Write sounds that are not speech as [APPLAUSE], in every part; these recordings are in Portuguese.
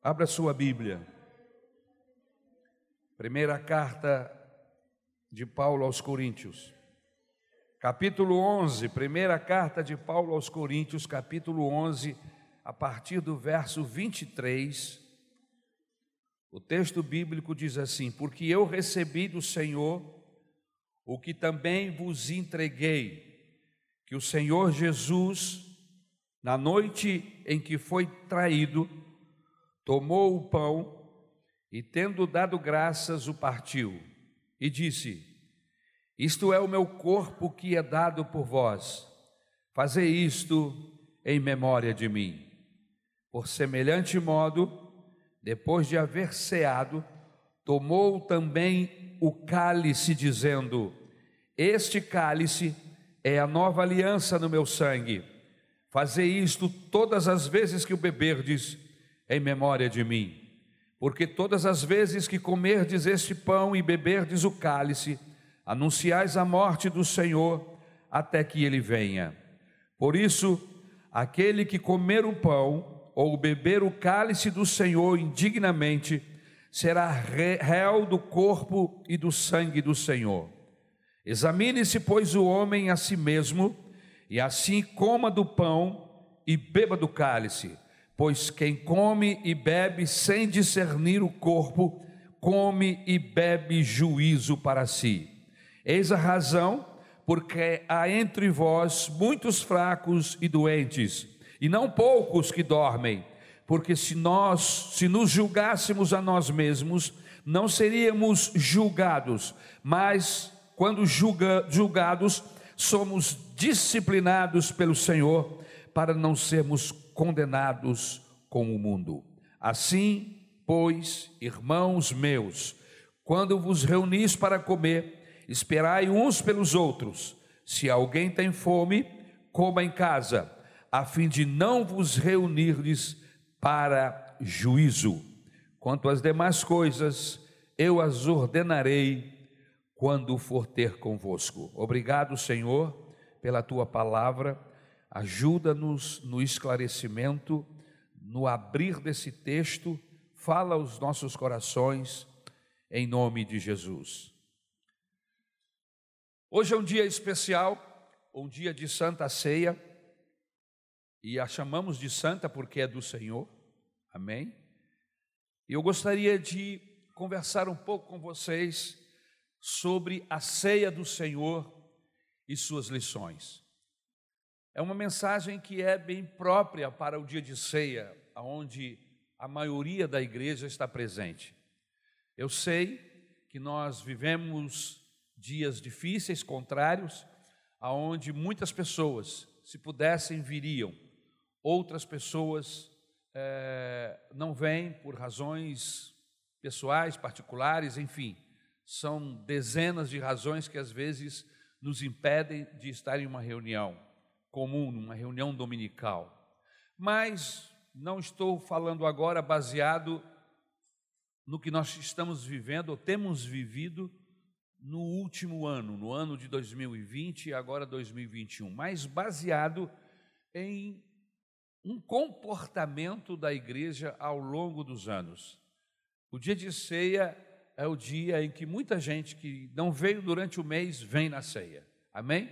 Abra sua Bíblia. Primeira carta de Paulo aos Coríntios. Capítulo 11, primeira carta de Paulo aos Coríntios, capítulo 11, a partir do verso 23. O texto bíblico diz assim: Porque eu recebi do Senhor o que também vos entreguei, que o Senhor Jesus, na noite em que foi traído, tomou o pão e, tendo dado graças, o partiu e disse: Isto é o meu corpo que é dado por vós, fazei isto em memória de mim. Por semelhante modo, depois de haver ceado, tomou também o cálice, dizendo: Este cálice é a nova aliança no meu sangue. Fazei isto todas as vezes que o beberdes em memória de mim. Porque todas as vezes que comerdes este pão e beberdes o cálice, anunciais a morte do Senhor até que ele venha. Por isso, aquele que comer o pão ou beber o cálice do Senhor indignamente, será réu do corpo e do sangue do Senhor. Examine-se, pois, o homem a si mesmo, e assim coma do pão e beba do cálice. Pois quem come e bebe sem discernir o corpo, come e bebe juízo para si. Eis a razão porque há entre vós muitos fracos e doentes, e não poucos que dormem. Porque se nós, se nos julgássemos a nós mesmos, não seríamos julgados, mas quando julga, julgados, somos disciplinados pelo Senhor para não sermos condenados com o mundo. Assim, pois, irmãos meus, quando vos reunis para comer, esperai uns pelos outros. Se alguém tem fome, coma em casa, a fim de não vos reunirdes para juízo. Quanto às demais coisas, eu as ordenarei quando for ter convosco. Obrigado, Senhor, pela tua palavra ajuda-nos no esclarecimento, no abrir desse texto, fala aos nossos corações, em nome de Jesus. Hoje é um dia especial, um dia de Santa Ceia, e a chamamos de Santa porque é do Senhor, amém? E eu gostaria de conversar um pouco com vocês sobre a ceia do Senhor e suas lições. É uma mensagem que é bem própria para o dia de ceia, onde a maioria da igreja está presente. Eu sei que nós vivemos dias difíceis, contrários, aonde muitas pessoas, se pudessem, viriam, outras pessoas é, não vêm por razões pessoais, particulares, enfim, são dezenas de razões que às vezes nos impedem de estar em uma reunião comum, numa reunião dominical. Mas não estou falando agora baseado no que nós estamos vivendo ou temos vivido no último ano, no ano de 2020 e agora 2021, mas baseado em um comportamento da igreja ao longo dos anos. O dia de ceia é o dia em que muita gente que não veio durante o mês vem na ceia. Amém?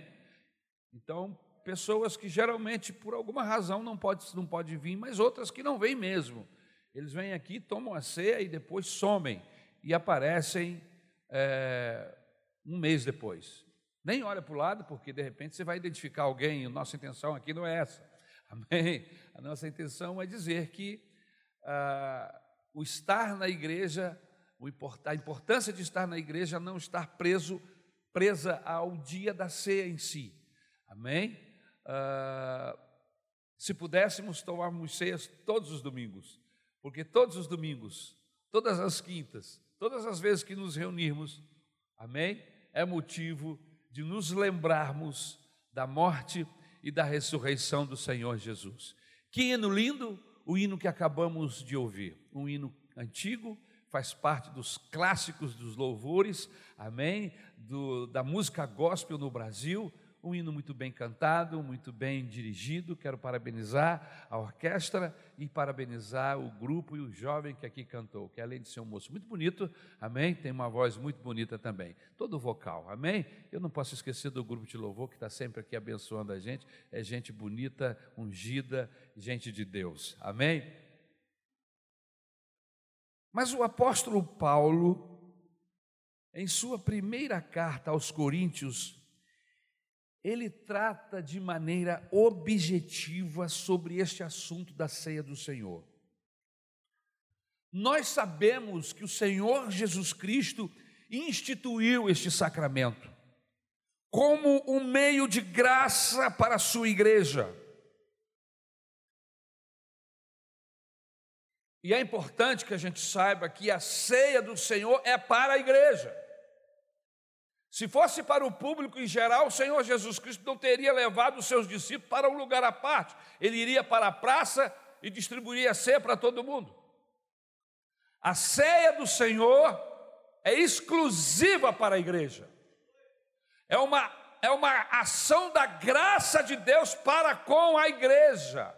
Então, pessoas que geralmente, por alguma razão, não pode, não pode vir, mas outras que não vêm mesmo. Eles vêm aqui, tomam a ceia e depois somem e aparecem é, um mês depois. Nem olha para o lado, porque de repente você vai identificar alguém, a nossa intenção aqui não é essa. [LAUGHS] Amém? A nossa intenção é dizer que ah, o estar na igreja, a importância de estar na igreja não estar preso, presa ao dia da ceia em si. Amém? Uh, se pudéssemos, tomávamos ceias todos os domingos, porque todos os domingos, todas as quintas, todas as vezes que nos reunirmos, amém? É motivo de nos lembrarmos da morte e da ressurreição do Senhor Jesus. Que hino lindo, o hino que acabamos de ouvir, um hino antigo, faz parte dos clássicos dos louvores, amém? Do, da música gospel no Brasil, um hino muito bem cantado, muito bem dirigido. Quero parabenizar a orquestra e parabenizar o grupo e o jovem que aqui cantou, que além de ser um moço muito bonito, amém, tem uma voz muito bonita também. Todo vocal, amém? Eu não posso esquecer do grupo de louvor que está sempre aqui abençoando a gente. É gente bonita, ungida, gente de Deus, amém? Mas o apóstolo Paulo, em sua primeira carta aos Coríntios, ele trata de maneira objetiva sobre este assunto da ceia do Senhor. Nós sabemos que o Senhor Jesus Cristo instituiu este sacramento como um meio de graça para a sua igreja. E é importante que a gente saiba que a ceia do Senhor é para a igreja. Se fosse para o público em geral, o Senhor Jesus Cristo não teria levado os seus discípulos para um lugar à parte. Ele iria para a praça e distribuiria ceia para todo mundo. A ceia do Senhor é exclusiva para a igreja. É uma, é uma ação da graça de Deus para com a igreja.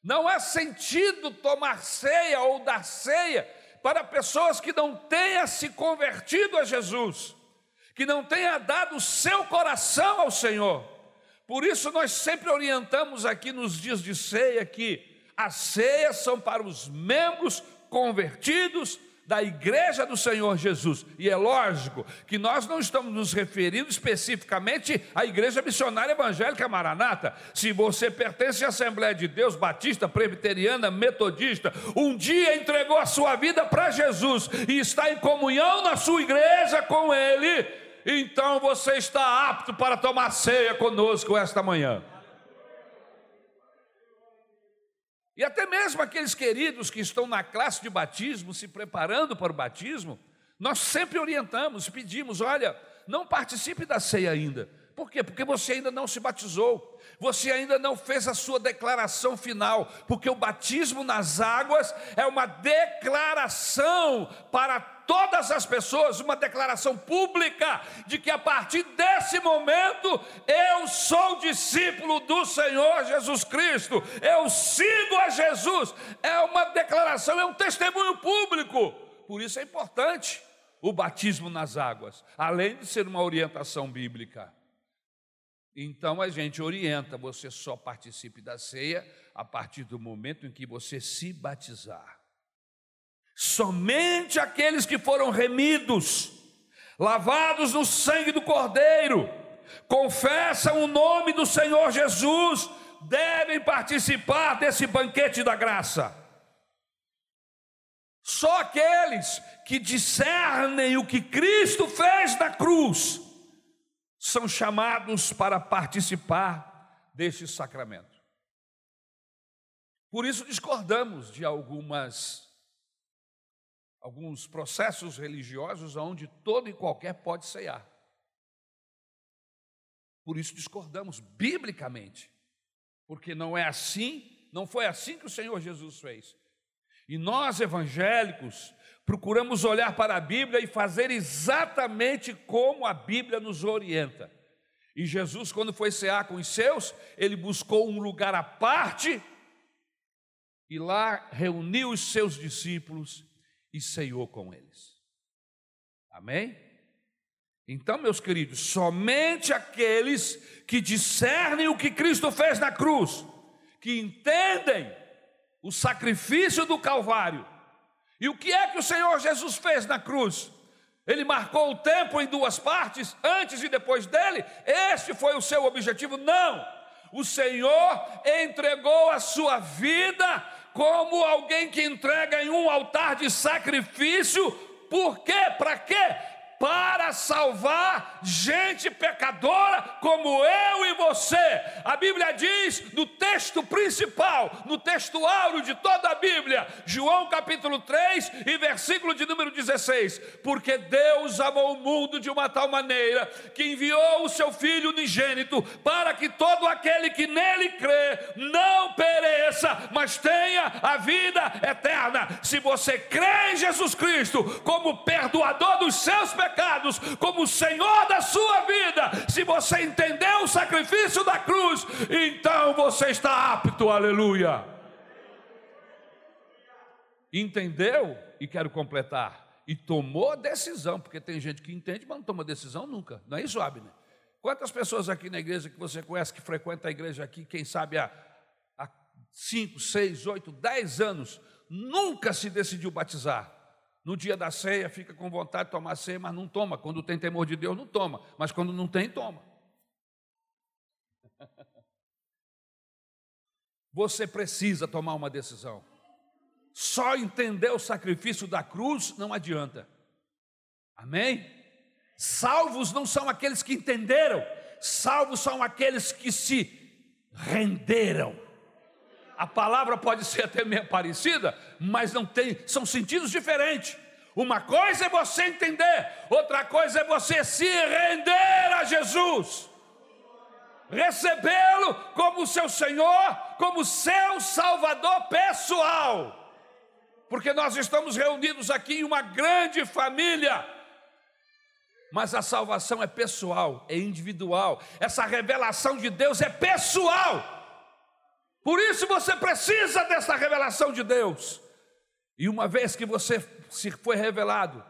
Não é sentido tomar ceia ou dar ceia para pessoas que não tenham se convertido a Jesus que não tenha dado o seu coração ao Senhor. Por isso nós sempre orientamos aqui nos dias de ceia que as ceias são para os membros convertidos da igreja do Senhor Jesus. E é lógico que nós não estamos nos referindo especificamente à igreja missionária evangélica Maranata. Se você pertence à Assembleia de Deus, Batista, Presbiteriana, Metodista, um dia entregou a sua vida para Jesus e está em comunhão na sua igreja com Ele, então você está apto para tomar ceia conosco esta manhã. E até mesmo aqueles queridos que estão na classe de batismo, se preparando para o batismo, nós sempre orientamos, pedimos: olha, não participe da ceia ainda. Por quê? Porque você ainda não se batizou, você ainda não fez a sua declaração final, porque o batismo nas águas é uma declaração para todas as pessoas, uma declaração pública de que a partir desse momento eu sou discípulo do Senhor Jesus Cristo, eu sigo a Jesus. É uma declaração, é um testemunho público. Por isso é importante o batismo nas águas, além de ser uma orientação bíblica. Então a gente orienta, você só participe da ceia a partir do momento em que você se batizar. Somente aqueles que foram remidos, lavados no sangue do Cordeiro, confessam o nome do Senhor Jesus, devem participar desse banquete da graça. Só aqueles que discernem o que Cristo fez na cruz são chamados para participar deste sacramento. Por isso discordamos de algumas alguns processos religiosos onde todo e qualquer pode ceiar. Por isso discordamos biblicamente, porque não é assim, não foi assim que o Senhor Jesus fez. E nós evangélicos procuramos olhar para a Bíblia e fazer exatamente como a Bíblia nos orienta. E Jesus, quando foi cear com os seus, ele buscou um lugar à parte e lá reuniu os seus discípulos e ceiou com eles. Amém? Então, meus queridos, somente aqueles que discernem o que Cristo fez na cruz, que entendem o sacrifício do Calvário, e o que é que o Senhor Jesus fez na cruz? Ele marcou o tempo em duas partes, antes e depois dele. Este foi o seu objetivo? Não. O Senhor entregou a sua vida como alguém que entrega em um altar de sacrifício. Por quê? Para quê? Para salvar gente pecadora como eu e você. A Bíblia diz no texto principal, no texto áureo de toda a Bíblia, João capítulo 3 e versículo de número 16: Porque Deus amou o mundo de uma tal maneira que enviou o seu Filho unigênito para que todo aquele que nele crê não pereça, mas tenha a vida eterna. Se você crê em Jesus Cristo como perdoador dos seus pecados, pecados como Senhor da sua vida, se você entendeu o sacrifício da cruz, então você está apto, aleluia. Entendeu? E quero completar. E tomou decisão, porque tem gente que entende, mas não toma decisão nunca. Não é isso, Abner? Quantas pessoas aqui na igreja que você conhece, que frequenta a igreja aqui, quem sabe há, há cinco, seis, oito, dez anos, nunca se decidiu batizar? No dia da ceia, fica com vontade de tomar ceia, mas não toma. Quando tem temor de Deus, não toma. Mas quando não tem, toma. [LAUGHS] Você precisa tomar uma decisão. Só entender o sacrifício da cruz não adianta. Amém? Salvos não são aqueles que entenderam, salvos são aqueles que se renderam. A palavra pode ser até meio parecida, mas não tem, são sentidos diferentes. Uma coisa é você entender, outra coisa é você se render a Jesus, recebê-lo como seu Senhor, como seu Salvador pessoal porque nós estamos reunidos aqui em uma grande família. Mas a salvação é pessoal, é individual. Essa revelação de Deus é pessoal. Por isso você precisa dessa revelação de Deus. E uma vez que você se foi revelado,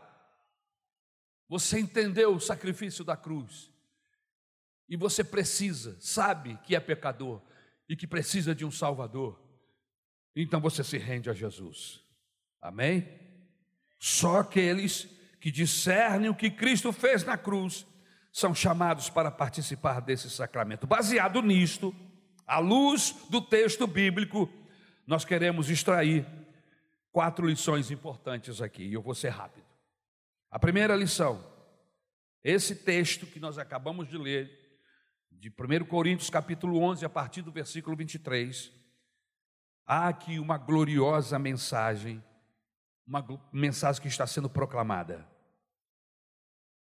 você entendeu o sacrifício da cruz. E você precisa, sabe que é pecador e que precisa de um Salvador. Então você se rende a Jesus. Amém? Só aqueles que discernem o que Cristo fez na cruz são chamados para participar desse sacramento. Baseado nisto, à luz do texto bíblico, nós queremos extrair quatro lições importantes aqui, e eu vou ser rápido. A primeira lição, esse texto que nós acabamos de ler, de 1 Coríntios capítulo 11, a partir do versículo 23, há aqui uma gloriosa mensagem uma mensagem que está sendo proclamada.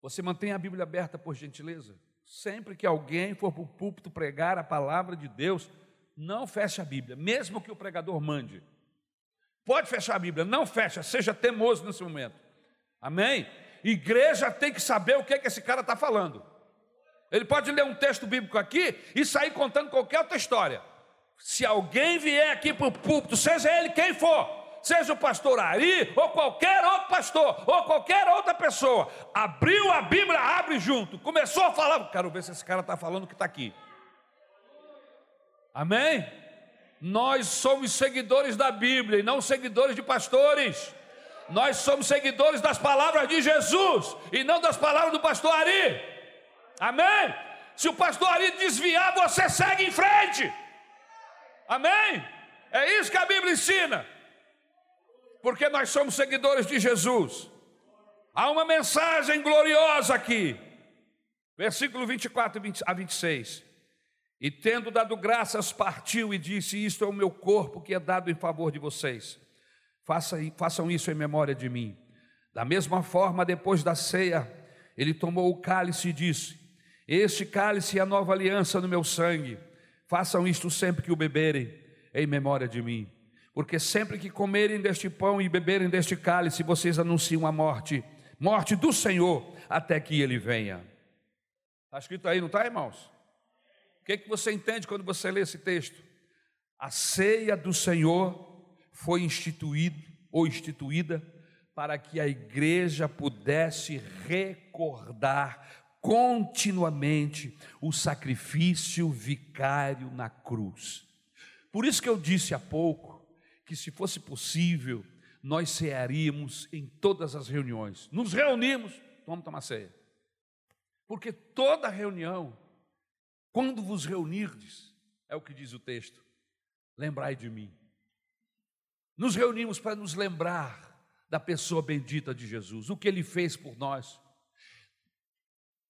Você mantém a Bíblia aberta, por gentileza? Sempre que alguém for para o púlpito pregar a palavra de Deus, não feche a Bíblia, mesmo que o pregador mande. Pode fechar a Bíblia, não fecha, seja teimoso nesse momento. Amém? Igreja tem que saber o que, é que esse cara está falando. Ele pode ler um texto bíblico aqui e sair contando qualquer outra história. Se alguém vier aqui para o púlpito, seja ele quem for, seja o pastor Ari, ou qualquer outro pastor, ou qualquer outra pessoa, abriu a Bíblia, abre junto, começou a falar, quero ver se esse cara está falando o que está aqui. Amém? Nós somos seguidores da Bíblia e não seguidores de pastores. Nós somos seguidores das palavras de Jesus e não das palavras do pastor Ari. Amém? Se o pastor Ari desviar, você segue em frente. Amém? É isso que a Bíblia ensina porque nós somos seguidores de Jesus. Há uma mensagem gloriosa aqui, versículo 24 a 26. E tendo dado graças, partiu e disse: Isto é o meu corpo que é dado em favor de vocês. façam isso em memória de mim. Da mesma forma, depois da ceia, ele tomou o cálice e disse: Este cálice é a nova aliança no meu sangue. Façam isto sempre que o beberem, em memória de mim porque sempre que comerem deste pão e beberem deste cálice, vocês anunciam a morte, morte do Senhor, até que ele venha. Está escrito aí, não está, irmãos? O que, é que você entende quando você lê esse texto? A ceia do Senhor foi instituída ou instituída para que a igreja pudesse recordar continuamente o sacrifício vicário na cruz. Por isso que eu disse há pouco que, se fosse possível, nós cearíamos em todas as reuniões. Nos reunimos, vamos tomar ceia. Porque toda reunião, quando vos reunirdes, é o que diz o texto, lembrai de mim. Nos reunimos para nos lembrar da pessoa bendita de Jesus, o que ele fez por nós.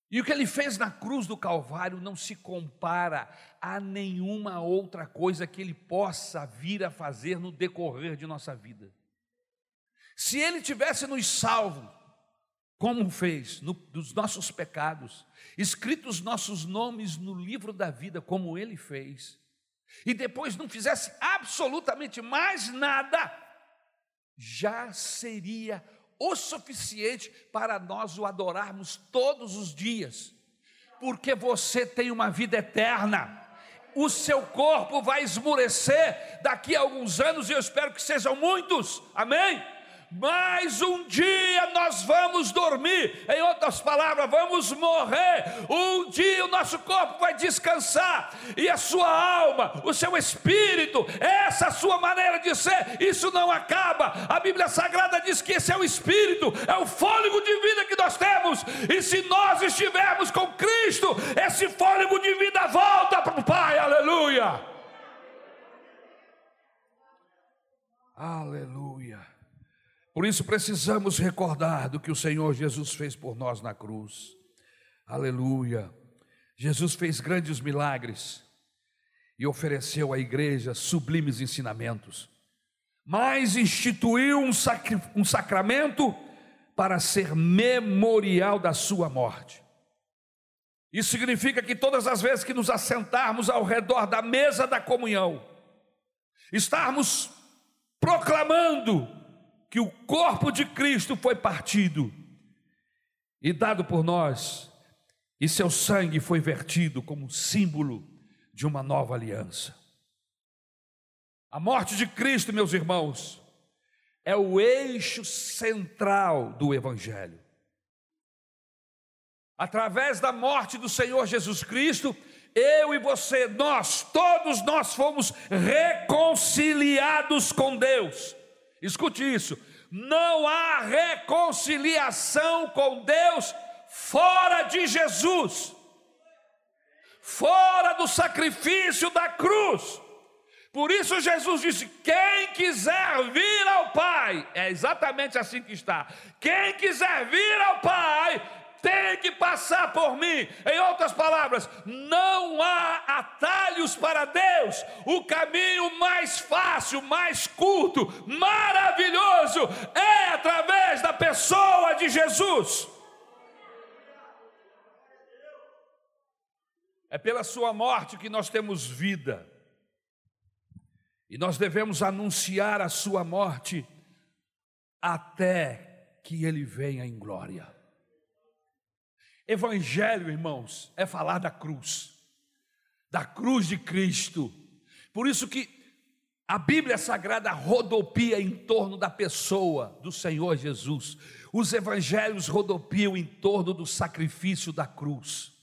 E o que ele fez na cruz do Calvário não se compara a nenhuma outra coisa que ele possa vir a fazer no decorrer de nossa vida. Se ele tivesse nos salvo, como fez, no, dos nossos pecados, escrito os nossos nomes no livro da vida, como ele fez, e depois não fizesse absolutamente mais nada, já seria o suficiente para nós o adorarmos todos os dias, porque você tem uma vida eterna. O seu corpo vai esmurecer daqui a alguns anos, e eu espero que sejam muitos, amém? Mas um dia nós vamos dormir, em outras palavras, vamos morrer. Um dia o nosso corpo vai descansar, e a sua alma, o seu espírito, essa sua maneira de ser, isso não acaba. A Bíblia Sagrada diz que esse é o espírito, é o fôlego de vida que nós temos, e se nós estivermos com Cristo, esse fôlego de vida volta para o Pai, aleluia. Aleluia. Por isso precisamos recordar do que o Senhor Jesus fez por nós na cruz. Aleluia. Jesus fez grandes milagres e ofereceu à igreja sublimes ensinamentos, mas instituiu um, sacri, um sacramento para ser memorial da sua morte. Isso significa que todas as vezes que nos assentarmos ao redor da mesa da comunhão, estarmos proclamando que o corpo de Cristo foi partido e dado por nós, e seu sangue foi vertido como símbolo de uma nova aliança. A morte de Cristo, meus irmãos, é o eixo central do Evangelho. Através da morte do Senhor Jesus Cristo, eu e você, nós, todos nós fomos reconciliados com Deus. Escute isso: não há reconciliação com Deus fora de Jesus, fora do sacrifício da cruz. Por isso Jesus disse: quem quiser vir ao Pai, é exatamente assim que está. Quem quiser vir ao Pai, tem que passar por mim. Em outras palavras, não há atalhos para Deus. O caminho mais fácil, mais curto, maravilhoso é através da pessoa de Jesus. É pela sua morte que nós temos vida. E nós devemos anunciar a sua morte até que ele venha em glória. Evangelho, irmãos, é falar da cruz, da cruz de Cristo. Por isso que a Bíblia Sagrada rodopia em torno da pessoa do Senhor Jesus. Os evangelhos rodopiam em torno do sacrifício da cruz.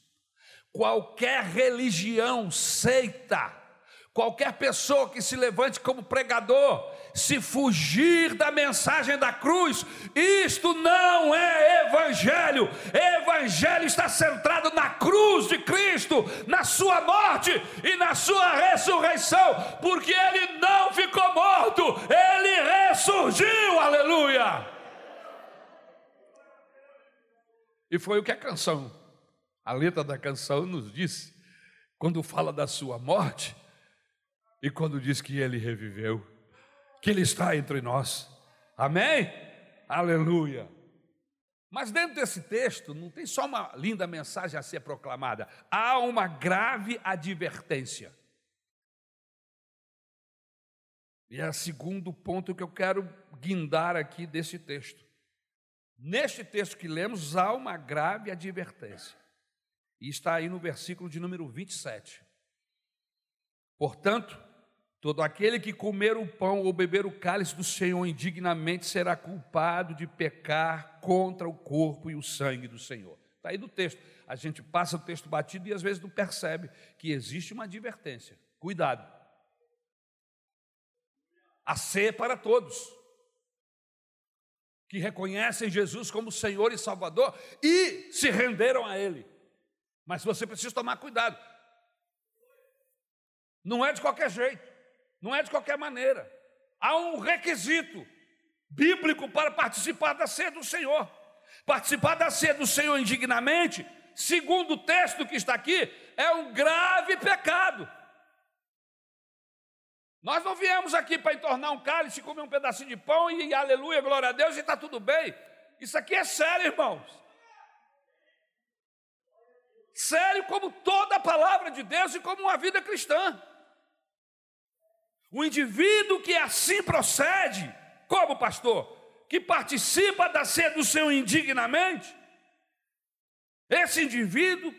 Qualquer religião, seita, Qualquer pessoa que se levante como pregador, se fugir da mensagem da cruz, isto não é evangelho. Evangelho está centrado na cruz de Cristo, na sua morte e na sua ressurreição, porque ele não ficou morto, ele ressurgiu. Aleluia! E foi o que a canção, a letra da canção nos disse, quando fala da sua morte, e quando diz que ele reviveu, que ele está entre nós. Amém? Aleluia. Mas dentro desse texto não tem só uma linda mensagem a ser proclamada, há uma grave advertência. E é o segundo ponto que eu quero guindar aqui desse texto. Neste texto que lemos, há uma grave advertência. E está aí no versículo de número 27. Portanto, Todo aquele que comer o pão ou beber o cálice do Senhor indignamente será culpado de pecar contra o corpo e o sangue do Senhor. Está aí do texto. A gente passa o texto batido e às vezes não percebe que existe uma advertência. Cuidado. A ser para todos que reconhecem Jesus como Senhor e Salvador e se renderam a Ele. Mas você precisa tomar cuidado. Não é de qualquer jeito. Não é de qualquer maneira. Há um requisito bíblico para participar da ceia do Senhor. Participar da ceia do Senhor indignamente, segundo o texto que está aqui, é um grave pecado. Nós não viemos aqui para entornar um cálice, comer um pedacinho de pão e aleluia, glória a Deus e está tudo bem. Isso aqui é sério, irmãos. Sério como toda a palavra de Deus e como uma vida cristã. O indivíduo que assim procede, como pastor? que participa da sedução indignamente, esse indivíduo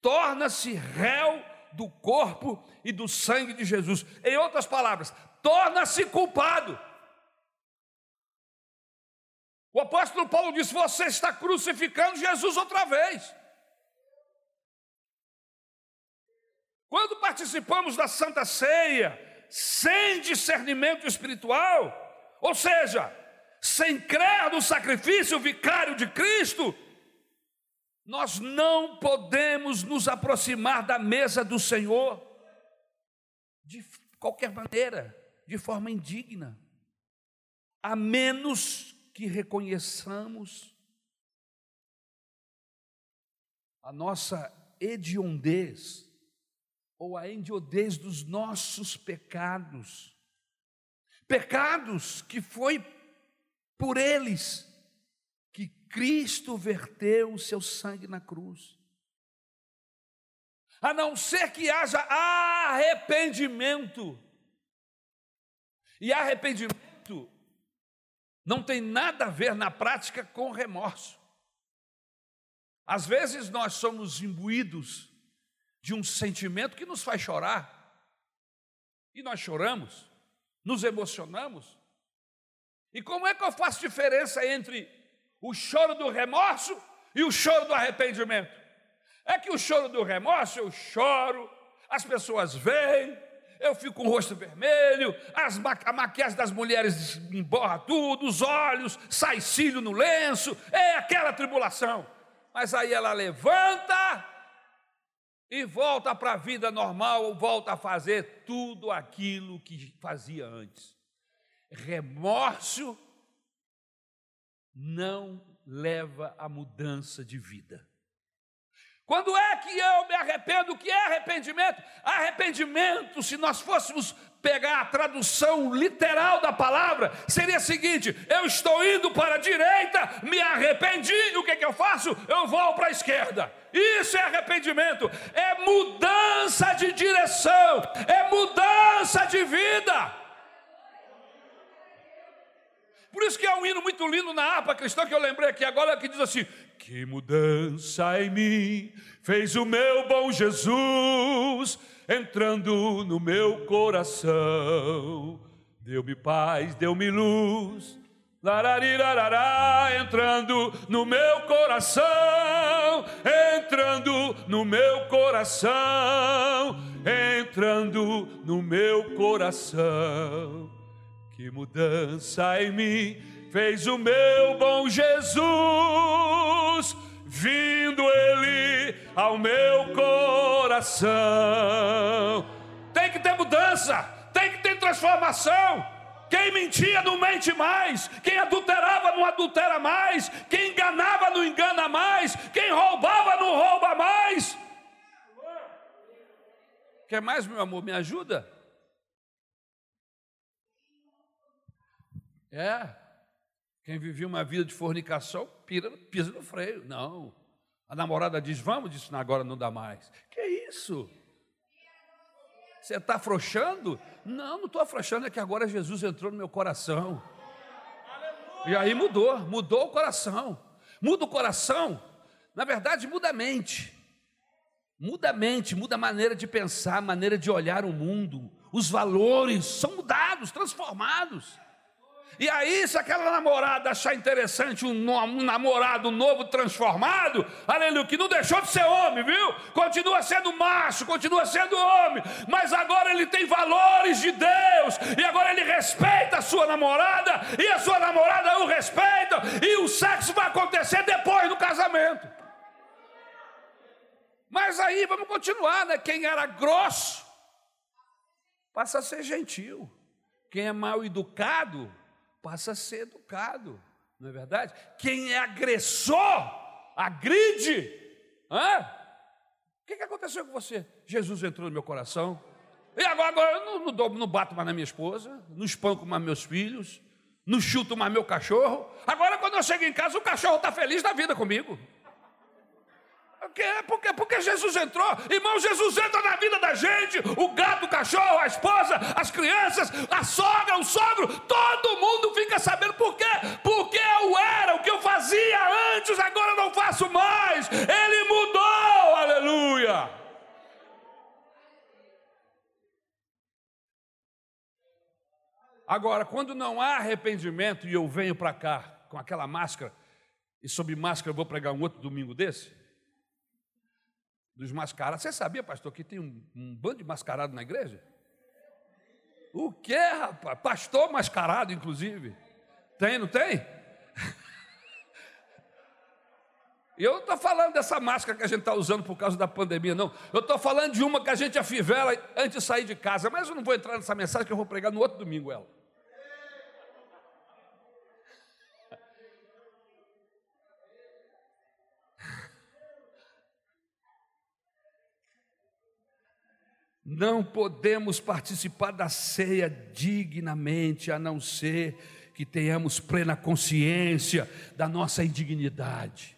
torna-se réu do corpo e do sangue de Jesus. Em outras palavras, torna-se culpado. O apóstolo Paulo disse: Você está crucificando Jesus outra vez. Quando participamos da Santa Ceia, sem discernimento espiritual, ou seja, sem crer no sacrifício vicário de Cristo, nós não podemos nos aproximar da mesa do Senhor de qualquer maneira, de forma indigna, a menos que reconheçamos a nossa hediondez ou a endiodez dos nossos pecados, pecados que foi por eles que Cristo verteu o seu sangue na cruz. A não ser que haja arrependimento. E arrependimento não tem nada a ver na prática com remorso. Às vezes nós somos imbuídos de um sentimento que nos faz chorar. E nós choramos, nos emocionamos. E como é que eu faço diferença entre o choro do remorso e o choro do arrependimento? É que o choro do remorso eu choro, as pessoas veem, eu fico com o rosto vermelho, as, a maquiagem das mulheres emborra tudo, os olhos, sai cílio no lenço, é aquela tribulação. Mas aí ela levanta e volta para a vida normal, volta a fazer tudo aquilo que fazia antes. Remorso não leva a mudança de vida. Quando é que eu me arrependo? O que é arrependimento? Arrependimento, se nós fôssemos pegar a tradução literal da palavra, seria o seguinte: eu estou indo para a direita, me arrependi, e o que, que eu faço? Eu vou para a esquerda. Isso é arrependimento, é mudança de direção, é mudança de vida. Por isso que é um hino muito lindo na harpa cristã que eu lembrei aqui agora, que diz assim: Que mudança em mim fez o meu bom Jesus entrando no meu coração. Deu-me paz, deu-me luz, lararirarará, entrando no meu coração, entrando no meu coração, entrando no meu coração. Que mudança em mim fez o meu bom Jesus, vindo ele ao meu coração. Tem que ter mudança, tem que ter transformação. Quem mentia não mente mais, quem adulterava não adultera mais, quem enganava não engana mais, quem roubava não rouba mais. Quer mais, meu amor? Me ajuda? É. Quem vivia uma vida de fornicação, pira, pisa no freio. Não. A namorada diz: Vamos, disse, agora não dá mais. Que isso? Você está afrouxando? Não, não estou afrouxando, é que agora Jesus entrou no meu coração. E aí mudou, mudou o coração. Muda o coração, na verdade, muda a mente. Muda a mente, muda a maneira de pensar, a maneira de olhar o mundo. Os valores são mudados, transformados. E aí, se aquela namorada achar interessante um, namorado novo transformado, aleluia, que não deixou de ser homem, viu? Continua sendo macho, continua sendo homem, mas agora ele tem valores de Deus, e agora ele respeita a sua namorada, e a sua namorada o respeita, e o sexo vai acontecer depois do casamento. Mas aí vamos continuar, né? Quem era grosso passa a ser gentil, quem é mal educado passa a ser educado, não é verdade? Quem é agressor, agride. Hã? O que, que aconteceu com você? Jesus entrou no meu coração. E agora, agora eu não, não, não bato mais na minha esposa, não espanco mais meus filhos, não chuto mais meu cachorro. Agora, quando eu chego em casa, o cachorro está feliz da vida comigo. É porque, é porque Jesus entrou, irmão, Jesus entra na vida da gente, o gato, o cachorro, a esposa, as crianças, a sogra, o sogro, todo mundo fica sabendo por quê? Porque eu era o que eu fazia antes, agora não faço mais, ele mudou, aleluia. Agora, quando não há arrependimento e eu venho para cá com aquela máscara, e sob máscara eu vou pregar um outro domingo desse, dos mascarados. Você sabia, pastor, que tem um, um bando de mascarado na igreja? O que, rapaz? Pastor mascarado, inclusive. Tem, não tem? [LAUGHS] Eu não estou falando dessa máscara que a gente está usando por causa da pandemia, não. Eu estou falando de uma que a gente afivela antes de sair de casa. Mas eu não vou entrar nessa mensagem que eu vou pregar no outro domingo ela. Não podemos participar da ceia dignamente, a não ser que tenhamos plena consciência da nossa indignidade.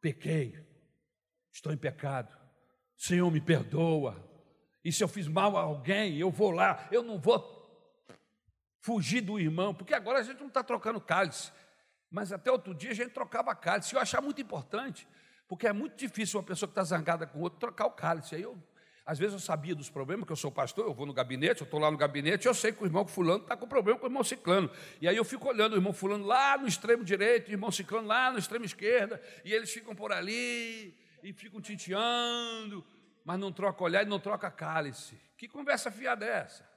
Pequei, estou em pecado, Senhor me perdoa. E se eu fiz mal a alguém, eu vou lá, eu não vou fugir do irmão, porque agora a gente não está trocando cálice, mas até outro dia a gente trocava cálice. Eu achava muito importante, porque é muito difícil uma pessoa que está zangada com outro trocar o cálice. Aí eu às vezes eu sabia dos problemas, que eu sou pastor, eu vou no gabinete, eu estou lá no gabinete, eu sei que o irmão fulano está com problema com o irmão ciclano. E aí eu fico olhando o irmão fulano lá no extremo direito, o irmão ciclano lá no extremo esquerda, e eles ficam por ali, e ficam tinteando, mas não troca olhar e não troca cálice. Que conversa fiada é essa?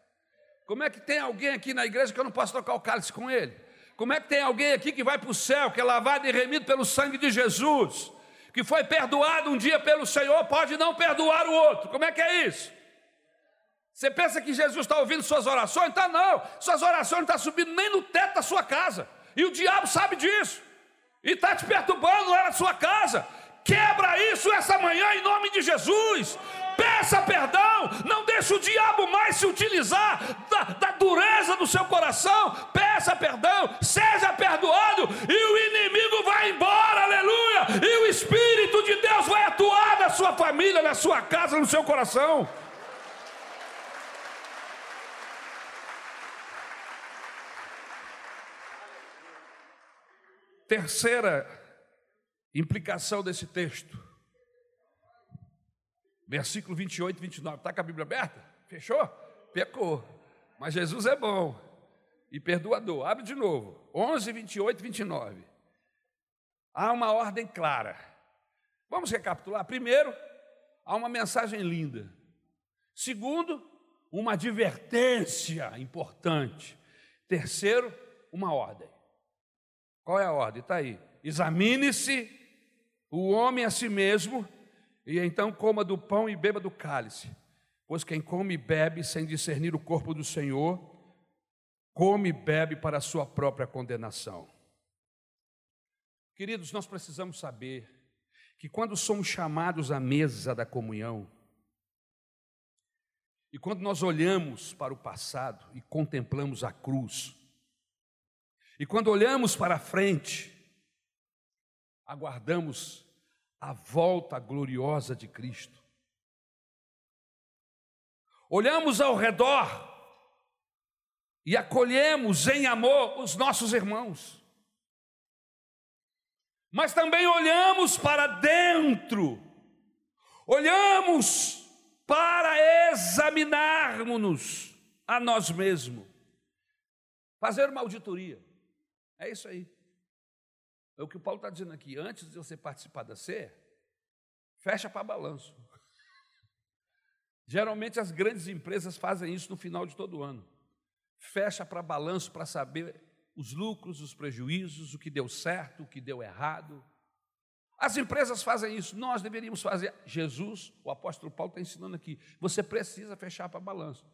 Como é que tem alguém aqui na igreja que eu não posso trocar o cálice com ele? Como é que tem alguém aqui que vai para o céu, que é lavado e remido pelo sangue de Jesus? Que foi perdoado um dia pelo Senhor, pode não perdoar o outro. Como é que é isso? Você pensa que Jesus está ouvindo suas orações? Está não. Suas orações não estão subindo nem no teto da sua casa. E o diabo sabe disso. E está te perturbando lá na sua casa. Quebra isso essa manhã em nome de Jesus. Peça perdão. Não deixe o diabo mais se utilizar da, da dureza do seu coração. Peça perdão. Seja perdoado. E o inimigo vai embora. Aleluia. E o Espírito de Deus vai atuar na sua família, na sua casa, no seu coração. Terceira Implicação desse texto. Versículo 28 e 29. Está com a Bíblia aberta? Fechou? Pecou. Mas Jesus é bom e perdoador. Abre de novo. 11, 28 e 29. Há uma ordem clara. Vamos recapitular. Primeiro, há uma mensagem linda. Segundo, uma advertência importante. Terceiro, uma ordem. Qual é a ordem? Está aí. Examine-se o homem a si mesmo, e então coma do pão e beba do cálice. Pois quem come e bebe sem discernir o corpo do Senhor, come e bebe para a sua própria condenação. Queridos, nós precisamos saber que quando somos chamados à mesa da comunhão, e quando nós olhamos para o passado e contemplamos a cruz, e quando olhamos para a frente, aguardamos a volta gloriosa de Cristo. Olhamos ao redor e acolhemos em amor os nossos irmãos. Mas também olhamos para dentro, olhamos para examinarmos-nos a nós mesmos, fazer uma auditoria. É isso aí. É o que o Paulo está dizendo aqui. Antes de você participar da ceia, fecha para balanço. Geralmente as grandes empresas fazem isso no final de todo ano. Fecha para balanço para saber os lucros, os prejuízos, o que deu certo, o que deu errado. As empresas fazem isso, nós deveríamos fazer. Jesus, o apóstolo Paulo está ensinando aqui. Você precisa fechar para balanço.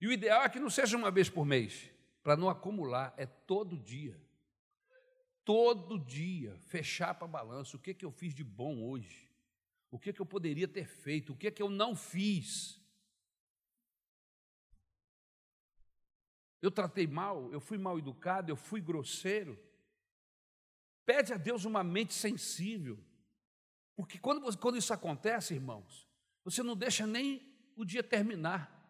E o ideal é que não seja uma vez por mês, para não acumular, é todo dia todo dia fechar para balanço o que, que eu fiz de bom hoje, o que, que eu poderia ter feito, o que, que eu não fiz. Eu tratei mal, eu fui mal educado, eu fui grosseiro. Pede a Deus uma mente sensível, porque quando, quando isso acontece, irmãos, você não deixa nem o dia terminar.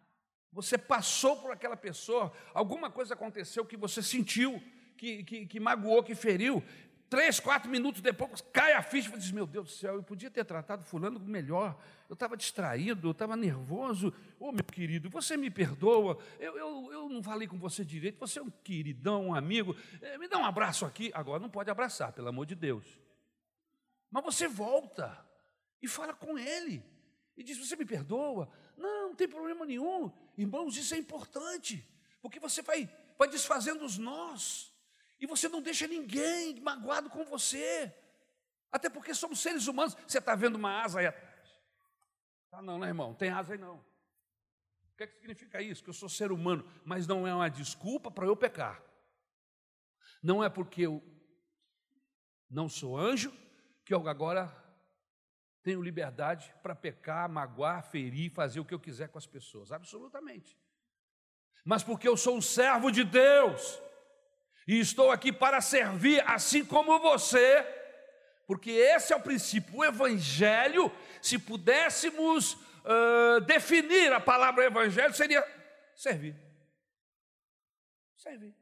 Você passou por aquela pessoa, alguma coisa aconteceu que você sentiu, que, que, que magoou, que feriu, três, quatro minutos depois, cai a ficha e diz: Meu Deus do céu, eu podia ter tratado Fulano melhor. Eu estava distraído, eu estava nervoso. Ô oh, meu querido, você me perdoa. Eu, eu, eu não falei com você direito. Você é um queridão, um amigo. É, me dá um abraço aqui. Agora não pode abraçar, pelo amor de Deus. Mas você volta e fala com ele. E diz: Você me perdoa? Não, não tem problema nenhum. Irmãos, isso é importante. Porque você vai, vai desfazendo os nós. E você não deixa ninguém magoado com você. Até porque somos seres humanos. Você está vendo uma asa aí atrás? Ah, não, né, irmão? Tem asa aí não. O que, é que significa isso? Que eu sou ser humano, mas não é uma desculpa para eu pecar. Não é porque eu não sou anjo que eu agora tenho liberdade para pecar, magoar, ferir, fazer o que eu quiser com as pessoas. Absolutamente. Mas porque eu sou um servo de Deus e estou aqui para servir assim como você, porque esse é o princípio. O Evangelho, se pudéssemos uh, definir a palavra Evangelho, seria servir. Servir.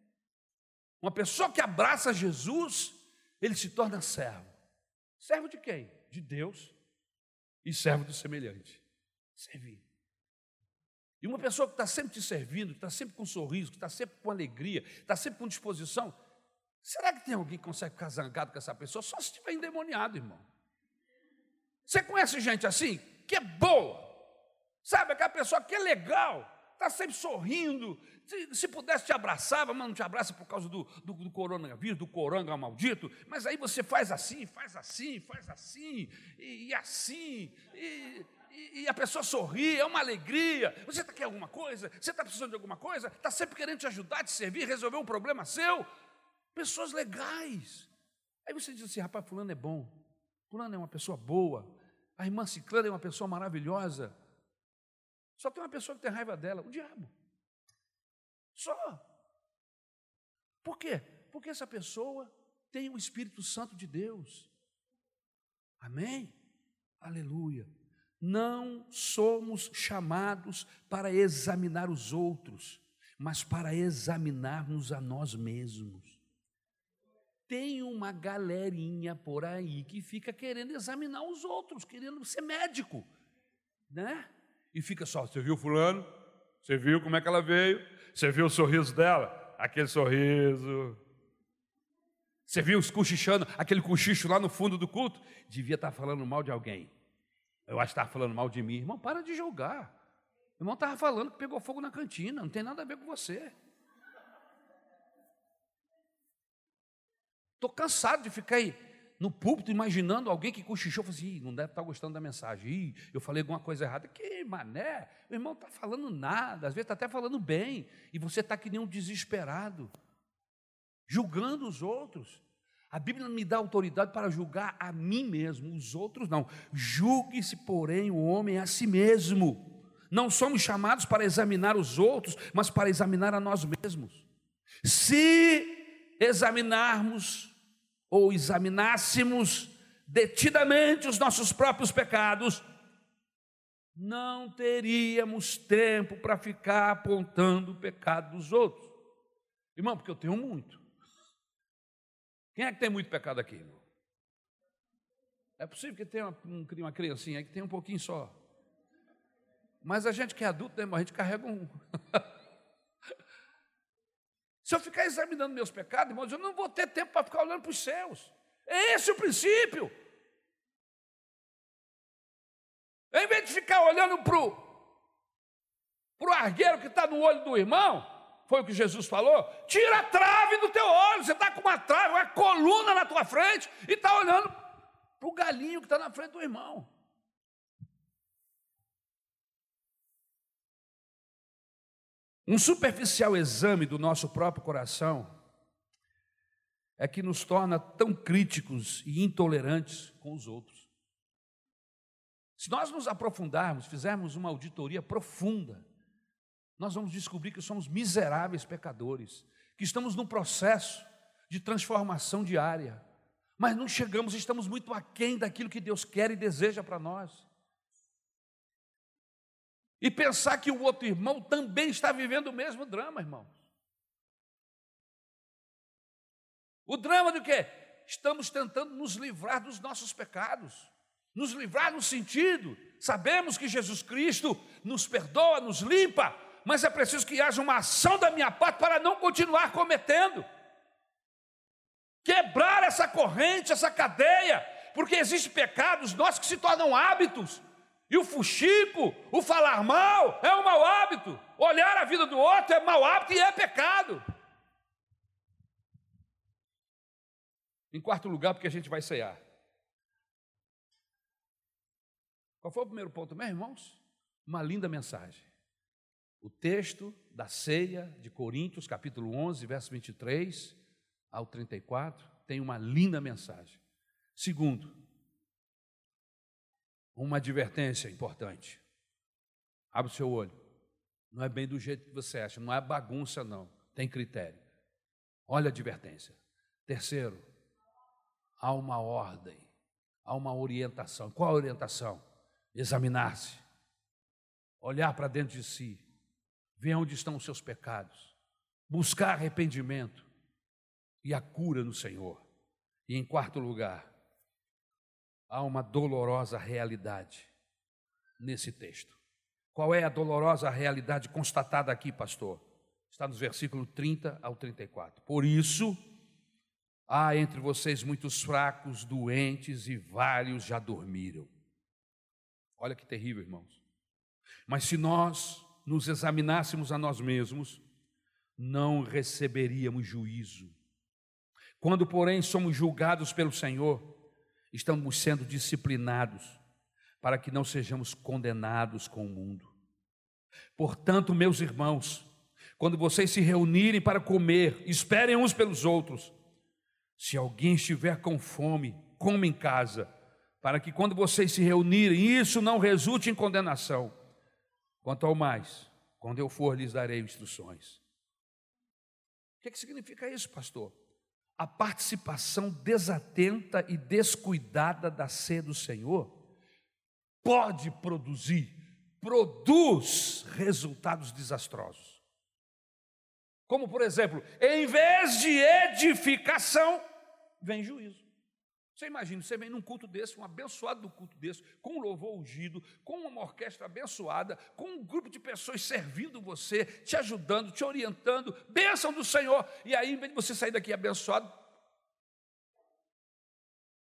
Uma pessoa que abraça Jesus, ele se torna servo. Servo de quem? De Deus e servo do semelhante. Servir. E uma pessoa que está sempre te servindo, que está sempre com um sorriso, que está sempre com alegria, está sempre com disposição, será que tem alguém que consegue ficar zangado com essa pessoa? Só se estiver endemoniado, irmão. Você conhece gente assim, que é boa, sabe, aquela pessoa que é legal, está sempre sorrindo, se, se, pudesse te abraçava, mas não te abraça por causa do, do, do coronavírus, do coranga maldito, mas aí você faz assim, faz assim, faz assim, e, e assim, e, e, a pessoa sorri, é uma alegria. Você tá, quer alguma coisa? Você está precisando de alguma coisa? Está sempre querendo te ajudar, te servir, resolver um problema seu? Pessoas legais. Aí você diz assim: rapaz, Fulano é bom, Fulano é uma pessoa boa, a irmã Ciclana é uma pessoa maravilhosa. Só tem uma pessoa que tem raiva dela: o diabo. Só. Por quê? Porque essa pessoa tem o Espírito Santo de Deus. Amém? Aleluia. Não somos chamados para examinar os outros, mas para examinarmos a nós mesmos. Tem uma galerinha por aí que fica querendo examinar os outros, querendo ser médico, né? E fica só, você viu fulano? Você viu como é que ela veio? Você viu o sorriso dela? Aquele sorriso. Você viu os cochichando, aquele cochicho lá no fundo do culto? Devia estar falando mal de alguém. Eu acho que estava falando mal de mim. Irmão, para de julgar. O irmão estava falando que pegou fogo na cantina, não tem nada a ver com você. Estou cansado de ficar aí no púlpito imaginando alguém que cochichou, falou assim, não deve estar gostando da mensagem, Ih, eu falei alguma coisa errada. Que mané, o irmão está falando nada, às vezes está até falando bem, e você está que nem um desesperado, julgando os outros. A Bíblia me dá autoridade para julgar a mim mesmo, os outros não. Julgue-se, porém, o homem a si mesmo. Não somos chamados para examinar os outros, mas para examinar a nós mesmos. Se examinarmos ou examinássemos detidamente os nossos próprios pecados, não teríamos tempo para ficar apontando o pecado dos outros. Irmão, porque eu tenho muito. Quem é que tem muito pecado aqui, irmão? É possível que tenha uma, uma criancinha que tem um pouquinho só. Mas a gente que é adulto, né, irmão, a gente carrega um. [LAUGHS] Se eu ficar examinando meus pecados, irmãos, eu não vou ter tempo para ficar olhando para os céus. É esse o princípio. Em vez de ficar olhando para o argueiro que está no olho do irmão, foi o que Jesus falou? Tira a trave do teu olho. Você está com uma trave, uma coluna na tua frente e está olhando para o galinho que está na frente do irmão. Um superficial exame do nosso próprio coração é que nos torna tão críticos e intolerantes com os outros. Se nós nos aprofundarmos, fizermos uma auditoria profunda nós vamos descobrir que somos miseráveis pecadores, que estamos num processo de transformação diária, mas não chegamos, estamos muito aquém daquilo que Deus quer e deseja para nós. E pensar que o outro irmão também está vivendo o mesmo drama, irmãos. O drama do quê? estamos tentando nos livrar dos nossos pecados. Nos livrar no sentido, sabemos que Jesus Cristo nos perdoa, nos limpa, mas é preciso que haja uma ação da minha parte para não continuar cometendo. Quebrar essa corrente, essa cadeia, porque existem pecados nossos que se tornam hábitos. E o fuxico, o falar mal, é um mau hábito. Olhar a vida do outro é mau hábito e é pecado. Em quarto lugar, porque a gente vai cear. Qual foi o primeiro ponto, meus irmãos? Uma linda mensagem. O texto da ceia de Coríntios, capítulo 11, verso 23 ao 34, tem uma linda mensagem. Segundo, uma advertência importante. Abre o seu olho. Não é bem do jeito que você acha, não é bagunça, não. Tem critério. Olha a advertência. Terceiro, há uma ordem, há uma orientação. Qual a orientação? Examinar-se, olhar para dentro de si, ver onde estão os seus pecados, buscar arrependimento e a cura no Senhor. E em quarto lugar, há uma dolorosa realidade nesse texto. Qual é a dolorosa realidade constatada aqui, pastor? Está nos versículos 30 ao 34. Por isso, há entre vocês muitos fracos, doentes e vários já dormiram. Olha que terrível, irmãos. Mas se nós nos examinássemos a nós mesmos, não receberíamos juízo. Quando, porém, somos julgados pelo Senhor, estamos sendo disciplinados para que não sejamos condenados com o mundo. Portanto, meus irmãos, quando vocês se reunirem para comer, esperem uns pelos outros. Se alguém estiver com fome, coma em casa, para que quando vocês se reunirem, isso não resulte em condenação. Quanto ao mais, quando eu for, lhes darei instruções. O que, que significa isso, pastor? a participação desatenta e descuidada da ceia do Senhor pode produzir, produz resultados desastrosos. Como, por exemplo, em vez de edificação, vem juízo. Você imagina, você vem num culto desse, um abençoado do culto desse, com um louvor ungido, com uma orquestra abençoada, com um grupo de pessoas servindo você, te ajudando, te orientando, bênção do Senhor. E aí, em vez de você sair daqui abençoado,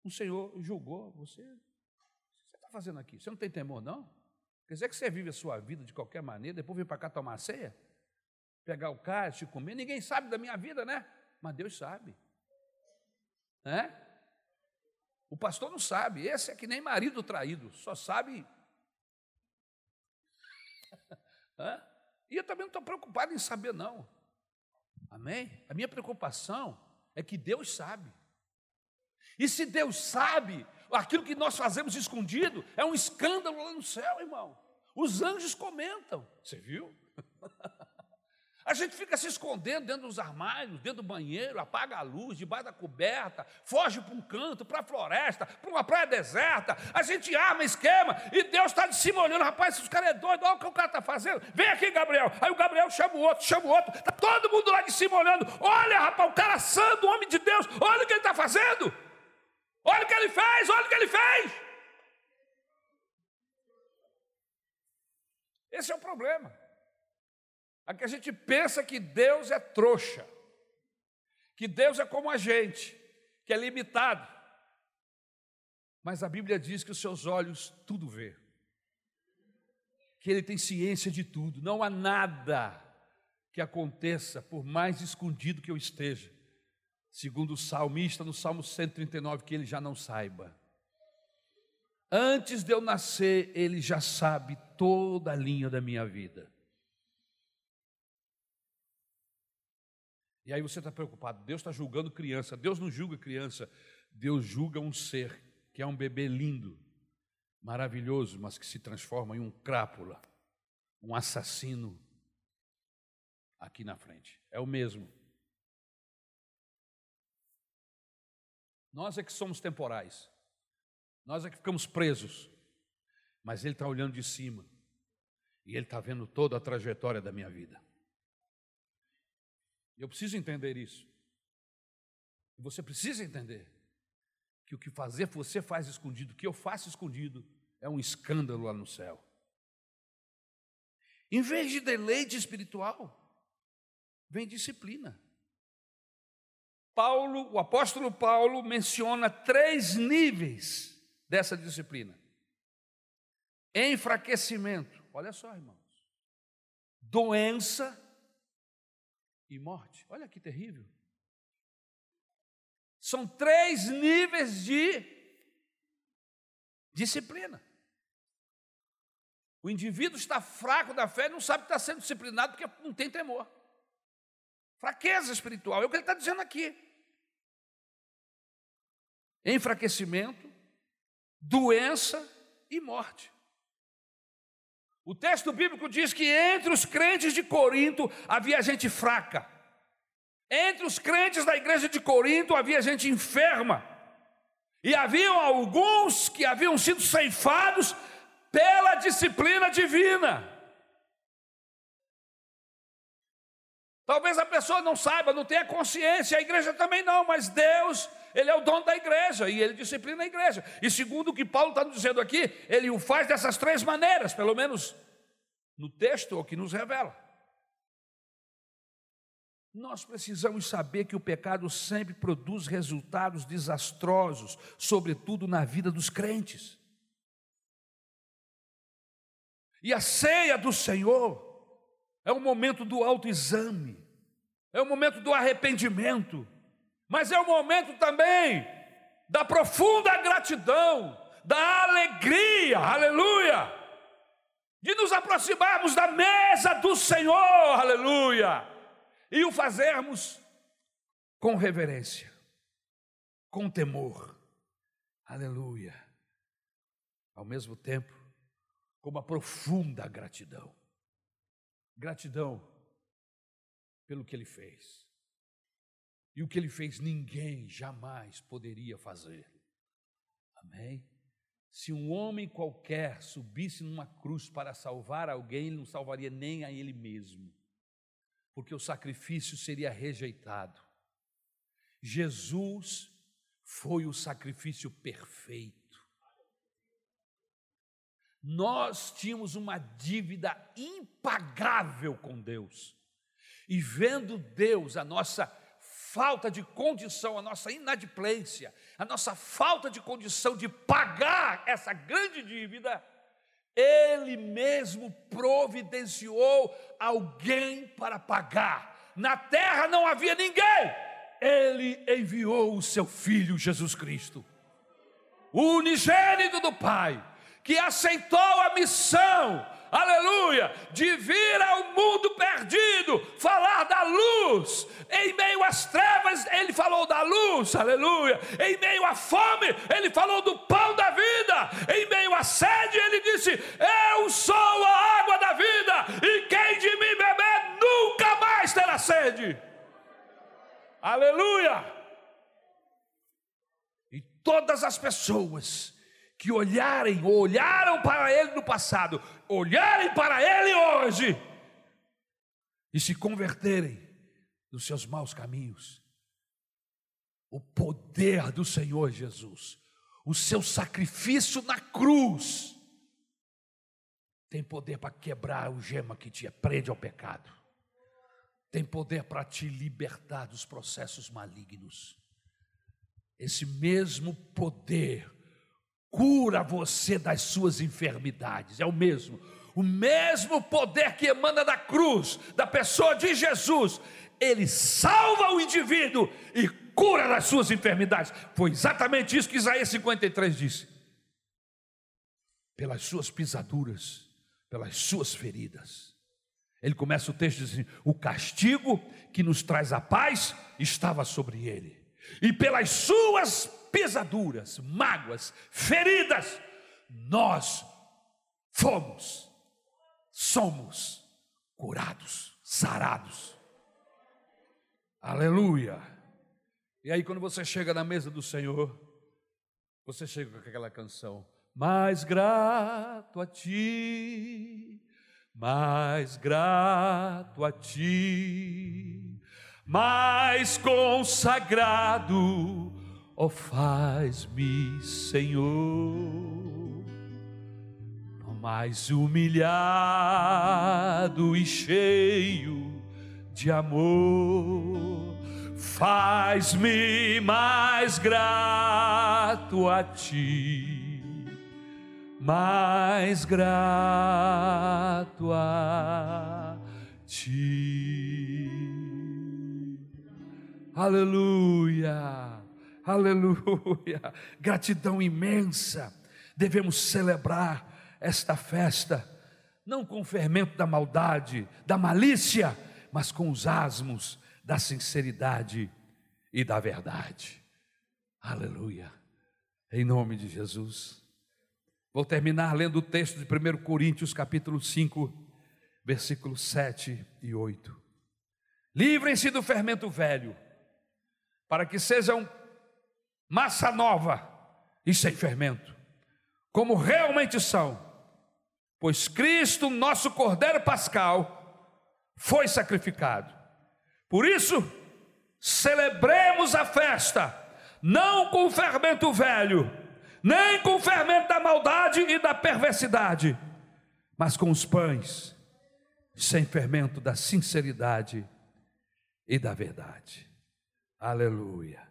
o Senhor julgou você. O que você está fazendo aqui? Você não tem temor, não? Quer dizer que você vive a sua vida de qualquer maneira, depois vem para cá tomar ceia? Pegar o cálice comer? Ninguém sabe da minha vida, né? Mas Deus sabe. Né? O pastor não sabe, esse é que nem marido traído, só sabe. [LAUGHS] e eu também não estou preocupado em saber, não. Amém? A minha preocupação é que Deus sabe. E se Deus sabe, aquilo que nós fazemos escondido é um escândalo lá no céu, irmão. Os anjos comentam. Você viu? [LAUGHS] A gente fica se escondendo dentro dos armários, dentro do banheiro, apaga a luz, debaixo da coberta, foge para um canto, para a floresta, para uma praia deserta. A gente arma esquema e Deus está de cima olhando. Rapaz, esse cara é doido, olha o que o cara está fazendo. Vem aqui, Gabriel. Aí o Gabriel chama o outro, chama o outro. Está todo mundo lá de cima olhando. Olha, rapaz, o cara santo, o homem de Deus, olha o que ele está fazendo. Olha o que ele fez, olha o que ele fez. Esse é o problema. Aqui a gente pensa que Deus é trouxa, que Deus é como a gente, que é limitado. Mas a Bíblia diz que os seus olhos tudo vê, que Ele tem ciência de tudo, não há nada que aconteça, por mais escondido que eu esteja, segundo o salmista no Salmo 139, que Ele já não saiba. Antes de eu nascer, Ele já sabe toda a linha da minha vida. E aí você está preocupado, Deus está julgando criança. Deus não julga criança, Deus julga um ser que é um bebê lindo, maravilhoso, mas que se transforma em um crápula, um assassino aqui na frente. É o mesmo. Nós é que somos temporais, nós é que ficamos presos, mas Ele está olhando de cima e Ele está vendo toda a trajetória da minha vida. Eu preciso entender isso. Você precisa entender. que o que fazer você faz escondido, o que eu faço escondido, é um escândalo lá no céu. Em vez de deleite espiritual, vem disciplina. Paulo, o apóstolo Paulo menciona três níveis dessa disciplina: enfraquecimento, olha só, irmãos, doença e morte. Olha que terrível. São três níveis de disciplina. O indivíduo está fraco da fé, não sabe que está sendo disciplinado porque não tem temor. Fraqueza espiritual, é o que ele está dizendo aqui. Enfraquecimento, doença e morte. O texto bíblico diz que entre os crentes de Corinto havia gente fraca. Entre os crentes da igreja de Corinto havia gente enferma. E haviam alguns que haviam sido ceifados pela disciplina divina. Talvez a pessoa não saiba, não tenha consciência, a igreja também não, mas Deus, Ele é o dono da igreja e Ele disciplina a igreja. E segundo o que Paulo está dizendo aqui, Ele o faz dessas três maneiras, pelo menos no texto o que nos revela. Nós precisamos saber que o pecado sempre produz resultados desastrosos, sobretudo na vida dos crentes. E a ceia do Senhor é o momento do autoexame, é o momento do arrependimento, mas é o momento também da profunda gratidão, da alegria, aleluia, de nos aproximarmos da mesa do Senhor, aleluia, e o fazermos com reverência, com temor, aleluia, ao mesmo tempo com uma profunda gratidão. Gratidão pelo que ele fez. E o que ele fez, ninguém jamais poderia fazer. Amém? Se um homem qualquer subisse numa cruz para salvar alguém, ele não salvaria nem a ele mesmo, porque o sacrifício seria rejeitado. Jesus foi o sacrifício perfeito. Nós tínhamos uma dívida impagável com Deus. E vendo Deus, a nossa falta de condição, a nossa inadimplência, a nossa falta de condição de pagar essa grande dívida, Ele mesmo providenciou alguém para pagar. Na terra não havia ninguém, Ele enviou o seu Filho Jesus Cristo, o unigênito do Pai que aceitou a missão, aleluia, de vir ao mundo perdido, falar da luz, em meio às trevas, ele falou da luz, aleluia, em meio à fome, ele falou do pão da vida, em meio à sede, ele disse: Eu sou a água da vida, e quem de mim beber nunca mais terá sede, aleluia. E todas as pessoas que olharem ou olharam para ele no passado, olharem para ele hoje e se converterem dos seus maus caminhos. O poder do Senhor Jesus, o seu sacrifício na cruz, tem poder para quebrar o gema que te prende ao pecado, tem poder para te libertar dos processos malignos. Esse mesmo poder cura você das suas enfermidades, é o mesmo. O mesmo poder que emana da cruz, da pessoa de Jesus, ele salva o indivíduo e cura das suas enfermidades. Foi exatamente isso que Isaías 53 disse. Pelas suas pisaduras, pelas suas feridas. Ele começa o texto dizendo: O castigo que nos traz a paz estava sobre ele, e pelas suas pisaduras, mágoas, feridas, nós fomos, somos curados, sarados. Aleluia. E aí, quando você chega na mesa do Senhor, você chega com aquela canção, mais grato a ti, mais grato a ti, mais consagrado ó oh, faz-me, Senhor, mais humilhado e cheio de amor, faz-me mais grato a ti, mais grato a ti. Aleluia, aleluia, [LAUGHS] gratidão imensa. Devemos celebrar esta festa, não com o fermento da maldade, da malícia, mas com os asmos da sinceridade e da verdade. Aleluia. Em nome de Jesus. Vou terminar lendo o texto de 1 Coríntios, capítulo 5, versículos 7 e 8. Livrem-se do fermento velho, para que sejam massa nova e sem fermento, como realmente são pois Cristo, nosso Cordeiro Pascal, foi sacrificado. Por isso, celebremos a festa, não com o fermento velho, nem com o fermento da maldade e da perversidade, mas com os pães, sem fermento da sinceridade e da verdade. Aleluia.